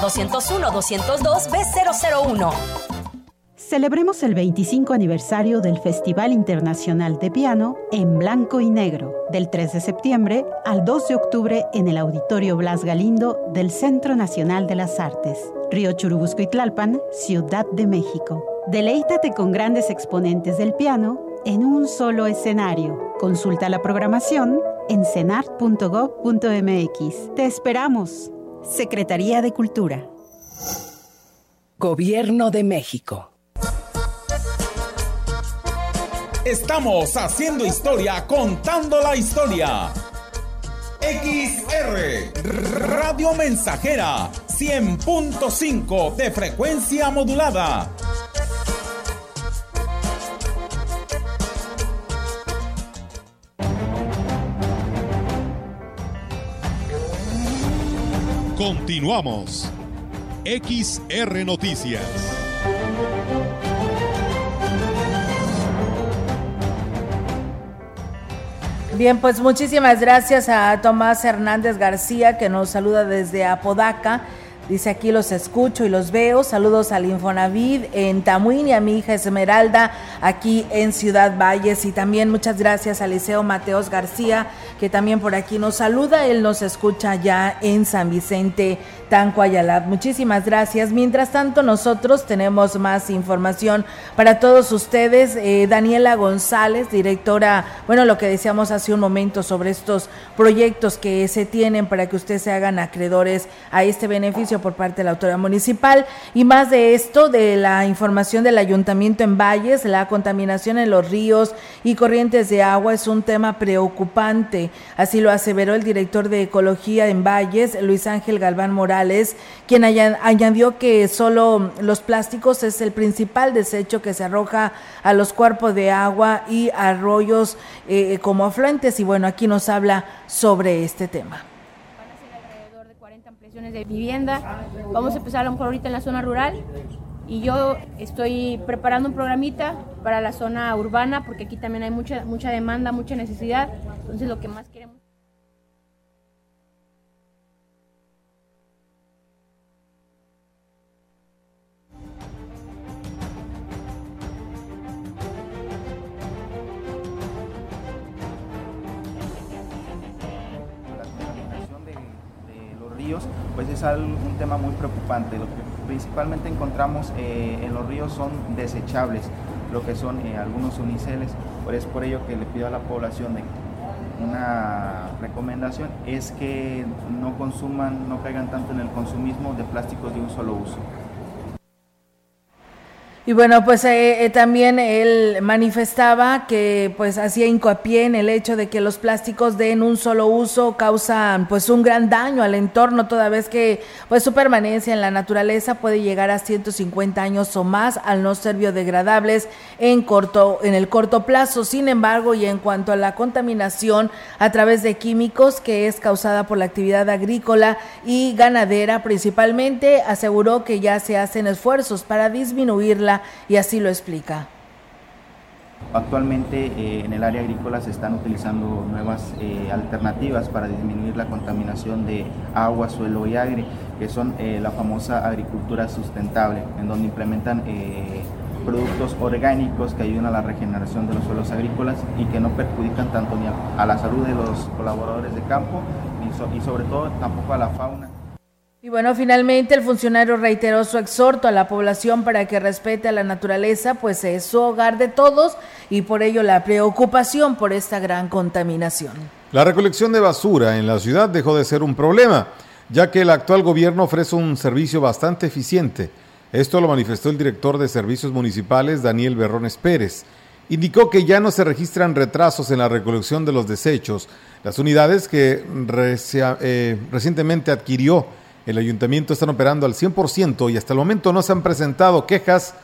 201 202 B001. Celebremos el 25 aniversario del Festival Internacional de Piano en Blanco y Negro, del 3 de septiembre al 2 de octubre en el Auditorio Blas Galindo del Centro Nacional de las Artes, Río Churubusco y Tlalpan, Ciudad de México. Deleítate con grandes exponentes del piano en un solo escenario. Consulta la programación en cenart.gov.mx. Te esperamos. Secretaría de Cultura. Gobierno de México. Estamos haciendo historia, contando la historia. XR Radio Mensajera 100.5 de frecuencia modulada. Continuamos. XR Noticias. Bien, pues muchísimas gracias a Tomás Hernández García que nos saluda desde Apodaca. Dice aquí los escucho y los veo. Saludos al Infonavid en Tamuín y a mi hija Esmeralda aquí en Ciudad Valles. Y también muchas gracias a Liceo Mateos García que también por aquí nos saluda. Él nos escucha ya en San Vicente Tanco Ayala. Muchísimas gracias. Mientras tanto, nosotros tenemos más información para todos ustedes. Eh, Daniela González, directora, bueno, lo que decíamos hace un momento sobre estos proyectos que se tienen para que ustedes se hagan acreedores a este beneficio por parte de la autoridad municipal. Y más de esto, de la información del ayuntamiento en Valles, la contaminación en los ríos y corrientes de agua es un tema preocupante. Así lo aseveró el director de Ecología en Valles, Luis Ángel Galván Morales quien añadió que solo los plásticos es el principal desecho que se arroja a los cuerpos de agua y arroyos eh, como afluentes. Y bueno, aquí nos habla sobre este tema de vivienda. Vamos a empezar a lo mejor ahorita en la zona rural y yo estoy preparando un programita para la zona urbana porque aquí también hay mucha mucha demanda, mucha necesidad. Entonces lo que más queremos pues es un tema muy preocupante. Lo que principalmente encontramos eh, en los ríos son desechables, lo que son eh, algunos uniceles. Por es por ello que le pido a la población una recomendación es que no consuman, no caigan tanto en el consumismo de plásticos de un solo uso. Y bueno, pues eh, eh, también él manifestaba que pues hacía hincapié en el hecho de que los plásticos de un solo uso causan pues un gran daño al entorno toda vez que pues su permanencia en la naturaleza puede llegar a 150 años o más al no ser biodegradables en corto en el corto plazo. Sin embargo, y en cuanto a la contaminación a través de químicos que es causada por la actividad agrícola y ganadera principalmente, aseguró que ya se hacen esfuerzos para disminuirla y así lo explica. Actualmente eh, en el área agrícola se están utilizando nuevas eh, alternativas para disminuir la contaminación de agua, suelo y aire, que son eh, la famosa agricultura sustentable, en donde implementan productos orgánicos que ayudan a la regeneración de los suelos agrícolas y que no perjudican tanto ni a, la salud de los colaboradores de campo y sobre todo tampoco a la fauna. Y bueno, finalmente el funcionario reiteró su exhorto a la población para que respete a la naturaleza, pues es su hogar de todos y por ello la preocupación por esta gran contaminación. La recolección de basura en la ciudad dejó de ser un problema, ya que el actual gobierno ofrece un servicio bastante eficiente. Esto lo manifestó el director de Servicios Municipales, Daniel Berrones Pérez. Indicó que ya no se registran retrasos en la recolección de los desechos. Las unidades que eh, recientemente adquirió el ayuntamiento están operando al 100% y hasta el momento no se han presentado quejas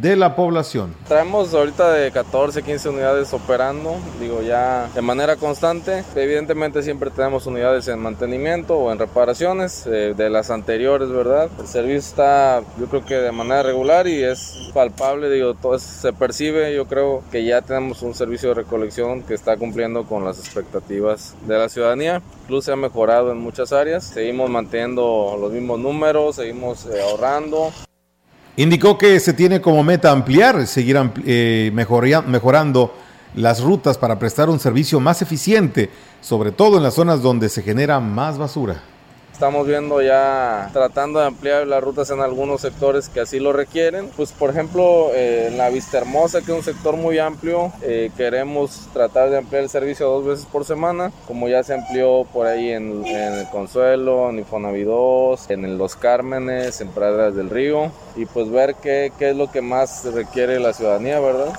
de la población. Traemos ahorita de 14, 15 unidades operando, digo ya de manera constante. Evidentemente siempre tenemos unidades en mantenimiento o en reparaciones eh, de las anteriores, ¿verdad? El servicio está yo creo que de manera regular y es palpable, digo, todo se percibe, yo creo que ya tenemos un servicio de recolección que está cumpliendo con las expectativas de la ciudadanía. Incluso se ha mejorado en muchas áreas, seguimos manteniendo los mismos números, seguimos eh, ahorrando. Indicó que se tiene como meta ampliar, seguir eh, mejorando las rutas para prestar un servicio más eficiente, sobre todo en las zonas donde se genera más basura. Estamos viendo ya tratando de ampliar las rutas en algunos sectores que así lo requieren. Pues por ejemplo eh, en la Vista Hermosa, que es un sector muy amplio, eh, queremos tratar de ampliar el servicio dos veces por semana, como ya se amplió por ahí en, el Consuelo, en Infonavi 2, en Los Cármenes, en Praderas del Río, y pues ver qué, qué es lo que más requiere la ciudadanía, ¿verdad?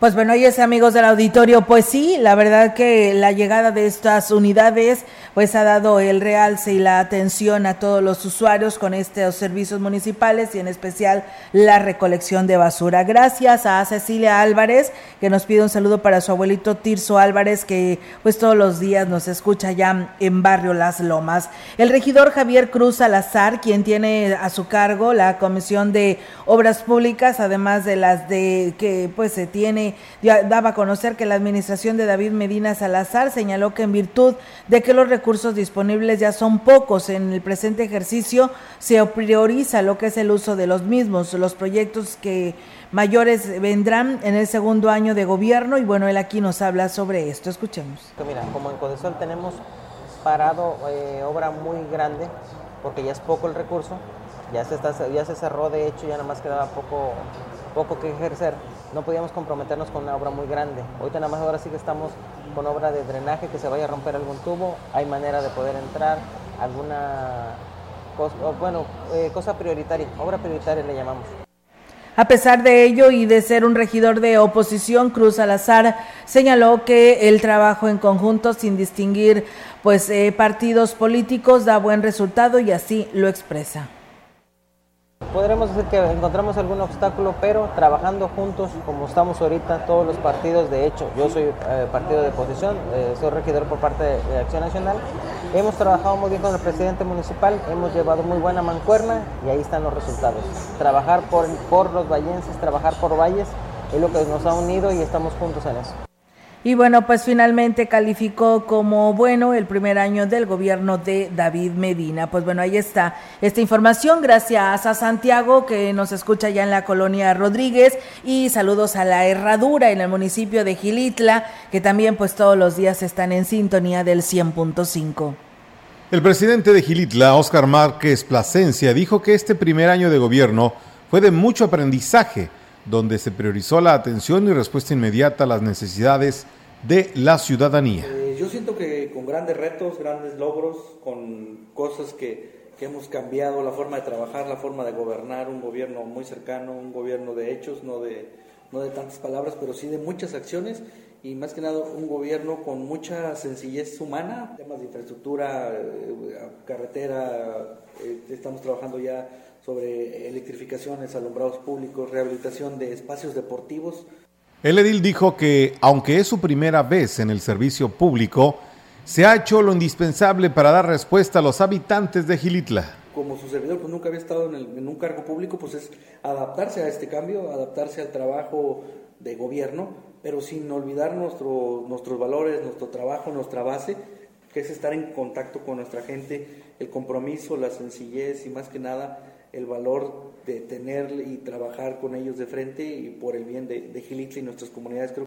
Pues bueno, y amigos del auditorio, pues sí, la verdad que la llegada de estas unidades pues ha dado el realce y la atención a todos los usuarios con estos servicios municipales y en especial la recolección de basura. Gracias a Cecilia Álvarez que nos pide un saludo para su abuelito Tirso Álvarez que pues todos los días nos escucha ya en Barrio Las Lomas. El regidor Javier Cruz Salazar, quien tiene a su cargo la Comisión de Obras Públicas, además de las de que pues se tiene daba a conocer que la administración de David Medina Salazar señaló que en virtud de que los recursos disponibles ya son pocos en el presente ejercicio, se prioriza lo que es el uso de los mismos, los proyectos que mayores vendrán en el segundo año de gobierno y bueno, él aquí nos habla sobre esto. Escuchemos. Mira, como en Codesol tenemos parado eh, obra muy grande porque ya es poco el recurso, ya se, está, ya se cerró de hecho, ya nada más quedaba poco, poco que ejercer no podíamos comprometernos con una obra muy grande. Ahorita nada más ahora sí que estamos con obra de drenaje, que se vaya a romper algún tubo, hay manera de poder entrar, alguna cosa, bueno, eh, cosa prioritaria, obra prioritaria le llamamos. A pesar de ello y de ser un regidor de oposición, Cruz Salazar señaló que el trabajo en conjunto sin distinguir pues eh, partidos políticos da buen resultado y así lo expresa. Podremos decir que encontramos algún obstáculo, pero trabajando juntos, como estamos ahorita, todos los partidos, de hecho, yo soy eh, partido de oposición, eh, soy regidor por parte de, Acción Nacional, hemos trabajado muy bien con el presidente municipal, hemos llevado muy buena mancuerna y ahí están los resultados. Trabajar por, por los vallenses, trabajar por valles, es lo que nos ha unido y estamos juntos en eso. Y bueno, pues finalmente calificó como bueno el primer año del gobierno de David Medina. Pues bueno, ahí está esta información. Gracias a Santiago que nos escucha ya en la colonia Rodríguez y saludos a la Herradura en el municipio de Gilitla, que también pues todos los días están en sintonía del 100.5. El presidente de Gilitla, Óscar Márquez Plasencia, dijo que este primer año de gobierno fue de mucho aprendizaje donde se priorizó la atención y respuesta inmediata a las necesidades de la ciudadanía. Eh, yo siento que con grandes retos, grandes logros, con cosas que, que, hemos cambiado, la forma de trabajar, la forma de gobernar, un gobierno muy cercano, un gobierno de hechos, no de, no de tantas palabras, pero sí de muchas acciones y más que nada un gobierno con mucha sencillez humana, temas de infraestructura, eh, carretera, eh, estamos trabajando ya sobre electrificaciones, alumbrados públicos, rehabilitación de espacios deportivos. El edil dijo que, aunque es su primera vez en el servicio público, se ha hecho lo indispensable para dar respuesta a los habitantes de Gilitla. Como su servidor pues nunca había estado en, en un cargo público, pues es adaptarse a este cambio, adaptarse al trabajo de gobierno, pero sin olvidar nuestro, nuestros valores, nuestro trabajo, nuestra base, que es estar en contacto con nuestra gente, el compromiso, la sencillez y más que nada el valor de tener y trabajar con ellos de frente y por el bien de, de y nuestras comunidades. Creo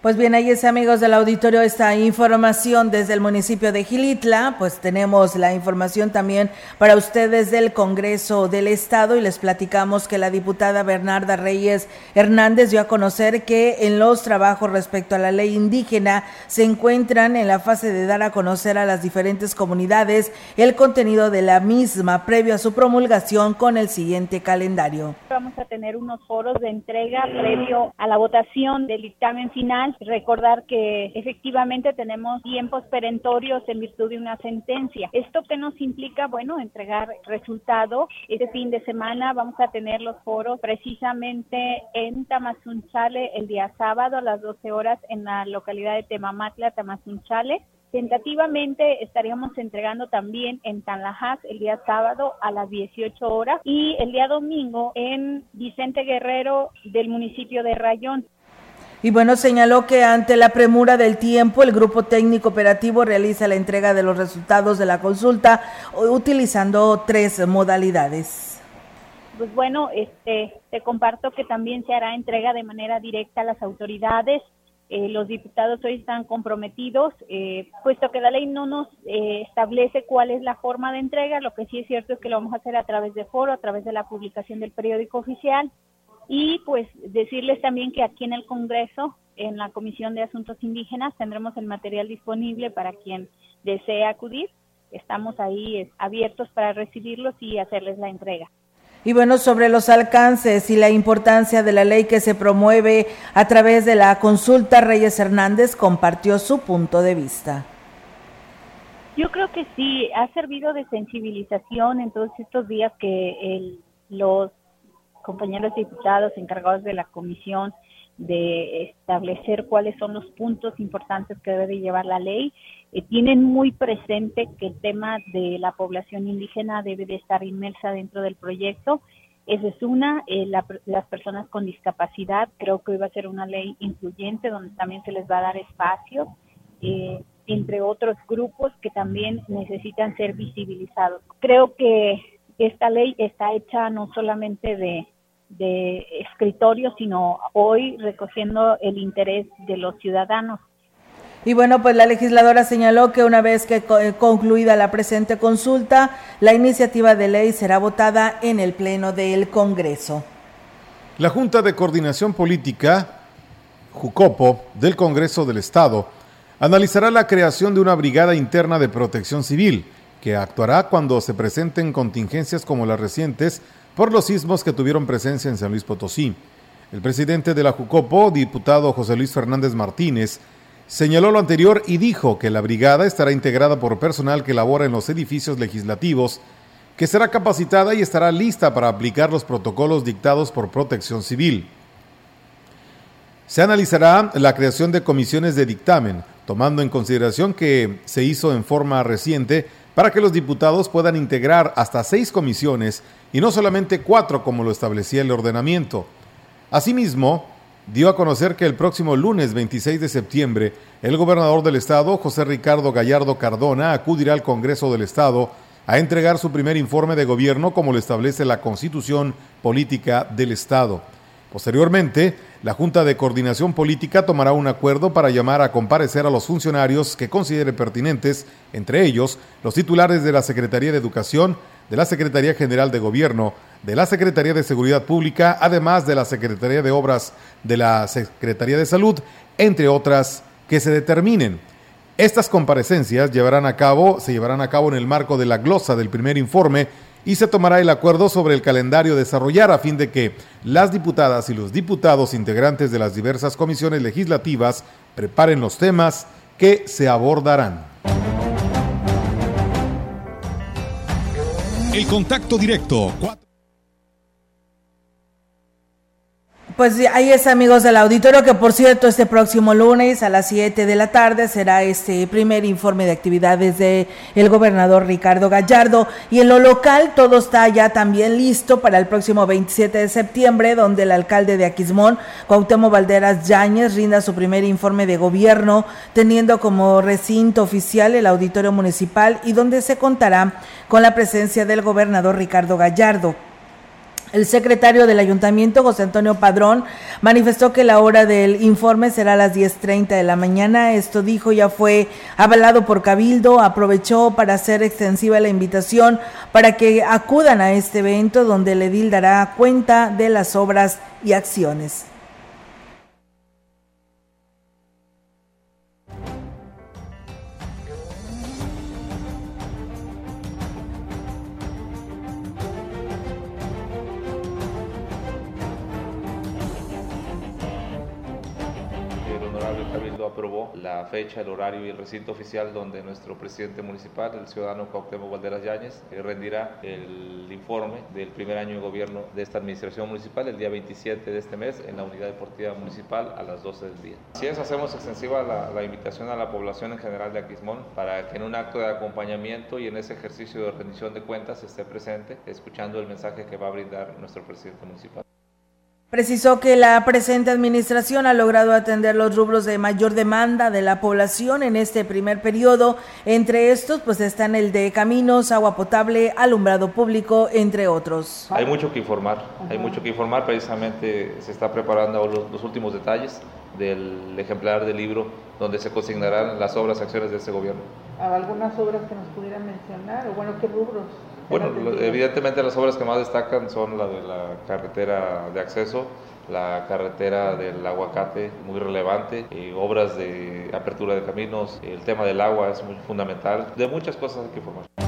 pues bien, ahí es amigos del auditorio esta información desde el municipio de Gilitla, pues tenemos la información también para ustedes del Congreso del Estado y les platicamos que la diputada Bernarda Reyes Hernández dio a conocer que en los trabajos respecto a la ley indígena se encuentran en la fase de dar a conocer a las diferentes comunidades el contenido de la misma previo a su promulgación con el siguiente calendario. Vamos a tener unos foros de entrega previo a la votación del dictamen final recordar que efectivamente tenemos tiempos perentorios en virtud de una sentencia. ¿Esto que nos implica? Bueno, entregar resultado. Este fin de semana vamos a tener los foros precisamente en Tamazunchale el día sábado a las 12 horas en la localidad de Temamatla, Tamazunchale. Tentativamente estaríamos entregando también en Tanlajas el día sábado a las 18 horas y el día domingo en Vicente Guerrero del municipio de Rayón. Y bueno, señaló que ante la premura del tiempo, el grupo técnico operativo realiza la entrega de los resultados de la consulta utilizando tres modalidades. pues bueno, este, te comparto que también se hará entrega de manera directa a las autoridades. Eh, los diputados hoy están comprometidos, eh, puesto que la ley no nos eh, establece cuál es la forma de entrega, lo que sí es cierto es que lo vamos a hacer a través de foro, a través de la publicación del periódico oficial y pues decirles también que aquí en el Congreso, en la Comisión de Asuntos Indígenas, tendremos el material disponible para quien desee acudir. Estamos ahí abiertos para recibirlos y hacerles la entrega. Y bueno, sobre los alcances y la importancia de la ley que se promueve a través de la consulta, Reyes Hernández compartió su punto de vista. Yo creo que sí, ha servido de sensibilización en todos estos días que los compañeros diputados encargados de la comisión de establecer cuáles son los puntos importantes que debe de llevar la ley. Eh, tienen muy presente que el tema de la población indígena debe de estar inmersa dentro del proyecto. Esa es una, eh, las personas con discapacidad, creo que hoy va a ser una ley incluyente donde también se les va a dar espacio, eh, entre otros grupos que también necesitan ser visibilizados. Creo que esta ley está hecha no solamente de, de escritorio, sino hoy recogiendo el interés de los ciudadanos. Y bueno, pues la legisladora señaló que una vez que eh, concluida la presente consulta, la iniciativa de ley será votada en el Pleno del Congreso. La Junta de Coordinación Política, JUCOPO, del Congreso del Estado, analizará la creación de una brigada interna de protección civil, que actuará cuando se presenten contingencias como las recientes por los sismos que tuvieron presencia en San Luis Potosí. El presidente de la Jucopo, diputado José Luis Fernández Martínez, señaló lo anterior y dijo que la brigada estará integrada por personal que labora en los edificios legislativos, que será capacitada y estará lista para aplicar los protocolos dictados por Protección Civil. Se analizará la creación de comisiones de dictamen, tomando en consideración que se hizo en forma reciente para que los diputados puedan integrar hasta seis comisiones y no solamente cuatro como lo establecía el ordenamiento. Asimismo, dio a conocer que el próximo lunes 26 de septiembre, el gobernador del estado, José Ricardo Gallardo Cardona, acudirá al Congreso del Estado a entregar su primer informe de gobierno como lo establece la Constitución Política del Estado. Posteriormente, la Junta de Coordinación Política tomará un acuerdo para llamar a comparecer a los funcionarios que considere pertinentes, entre ellos los titulares de la Secretaría de Educación, de la Secretaría General de Gobierno, de la Secretaría de Seguridad Pública, además de la Secretaría de Obras de la Secretaría de Salud, entre otras que se determinen. Estas comparecencias llevarán a cabo, se llevarán a cabo en el marco de la glosa del primer informe y se tomará el acuerdo sobre el calendario desarrollar a fin de que las diputadas y los diputados integrantes de las diversas comisiones legislativas preparen los temas que se abordarán. El contacto directo. Pues ahí es amigos del auditorio que por cierto este próximo lunes a las 7 de la tarde será este primer informe de actividades de el gobernador Ricardo Gallardo y en lo local todo está ya también listo para el próximo 27 de septiembre donde el alcalde de Aquismón Cuauhtémoc Valderas Yáñez rinda su primer informe de gobierno teniendo como recinto oficial el auditorio municipal y donde se contará con la presencia del gobernador Ricardo Gallardo. El secretario del ayuntamiento, José Antonio Padrón, manifestó que la hora del informe será a las 10.30 de la mañana. Esto dijo ya fue avalado por Cabildo. Aprovechó para hacer extensiva la invitación para que acudan a este evento donde el edil dará cuenta de las obras y acciones. Fecha, el horario y el recinto oficial donde nuestro presidente municipal, el ciudadano Cuauhtémoc Valderas Yáñez, eh, rendirá el informe del primer año de gobierno de esta administración municipal el día 27 de este mes en la unidad deportiva municipal a las 12 del día. Si es, hacemos extensiva la, la invitación a la población en general de Aquismón para que en un acto de acompañamiento y en ese ejercicio de rendición de cuentas esté presente, escuchando el mensaje que va a brindar nuestro presidente municipal. Precisó que la presente administración ha logrado atender los rubros de mayor demanda de la población en este primer periodo. Entre estos, pues están el de caminos, agua potable, alumbrado público, entre otros. Hay mucho que informar, hay mucho que informar. Precisamente se está preparando los, los últimos detalles del ejemplar del libro donde se consignarán las obras y acciones de este gobierno. ¿Algunas obras que nos pudieran mencionar? O bueno, ¿qué rubros? Bueno, evidentemente las obras que más destacan son la de la carretera de acceso, la carretera del aguacate, muy relevante, y obras de apertura de caminos, el tema del agua es muy fundamental, de muchas cosas hay que informar.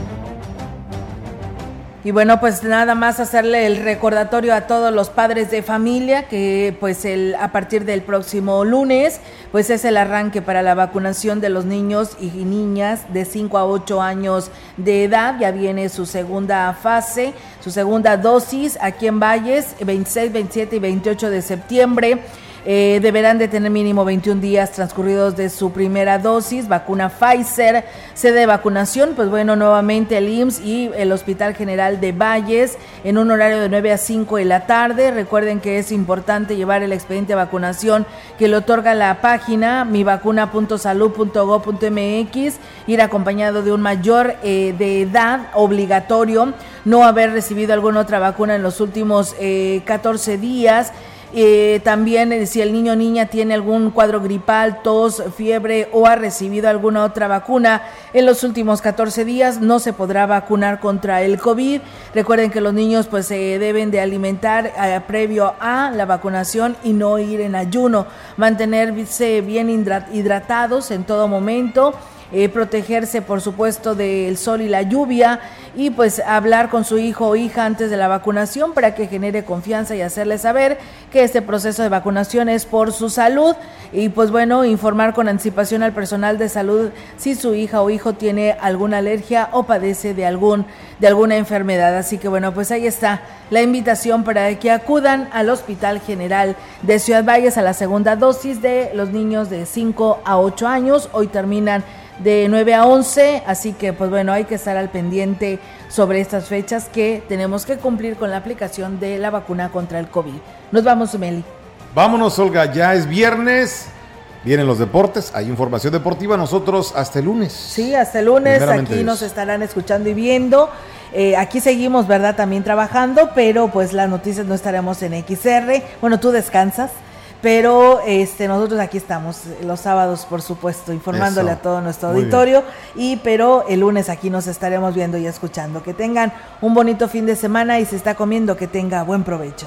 Y bueno, pues nada más hacerle el recordatorio a todos los padres de familia que pues el a partir del próximo lunes pues es el arranque para la vacunación de los niños y niñas de 5 a 8 años de edad. Ya viene su segunda fase, su segunda dosis aquí en Valles, 26, 27 y 28 de septiembre. Eh, deberán de tener mínimo 21 días transcurridos de su primera dosis, vacuna Pfizer, sede de vacunación, pues bueno, nuevamente el IMSS y el Hospital General de Valles en un horario de 9 a 5 de la tarde. Recuerden que es importante llevar el expediente de vacunación que le otorga la página mivacuna.salud.gov.mx, ir acompañado de un mayor eh, de edad obligatorio, no haber recibido alguna otra vacuna en los últimos eh, 14 días eh, también eh, si el niño o niña tiene algún cuadro gripal, tos, fiebre o ha recibido alguna otra vacuna en los últimos 14 días, no se podrá vacunar contra el COVID. Recuerden que los niños pues se deben de alimentar eh, previo a la vacunación y no ir en ayuno, mantenerse bien hidratados en todo momento eh, protegerse por supuesto del sol y la lluvia y pues hablar con su hijo o hija antes de la vacunación para que genere confianza y hacerle saber que este proceso de vacunación es por su salud y pues bueno, informar con anticipación al personal de salud si su hija o hijo tiene alguna alergia o padece de algún de alguna enfermedad. Así que bueno, pues ahí está la invitación para que acudan al Hospital General de Ciudad Valles a la segunda dosis de los niños de 5 a 8 años. Hoy terminan de 9 a 11, así que pues bueno, hay que estar al pendiente sobre estas fechas que tenemos que cumplir con la aplicación de la vacuna contra el COVID. Nos vamos, Meli. Vámonos, Olga, ya es viernes. Vienen los deportes, hay información deportiva, nosotros hasta el lunes. Sí, hasta el lunes, aquí nos estarán escuchando y viendo. Eh, aquí seguimos, ¿verdad? También trabajando, pero pues las noticias no estaremos en XR. Bueno, tú descansas. Pero este, nosotros aquí estamos los sábados, por supuesto, informándole a todo nuestro auditorio. Y pero el lunes aquí nos estaremos viendo y escuchando. Que tengan un bonito fin de semana y se está comiendo, que tenga buen provecho.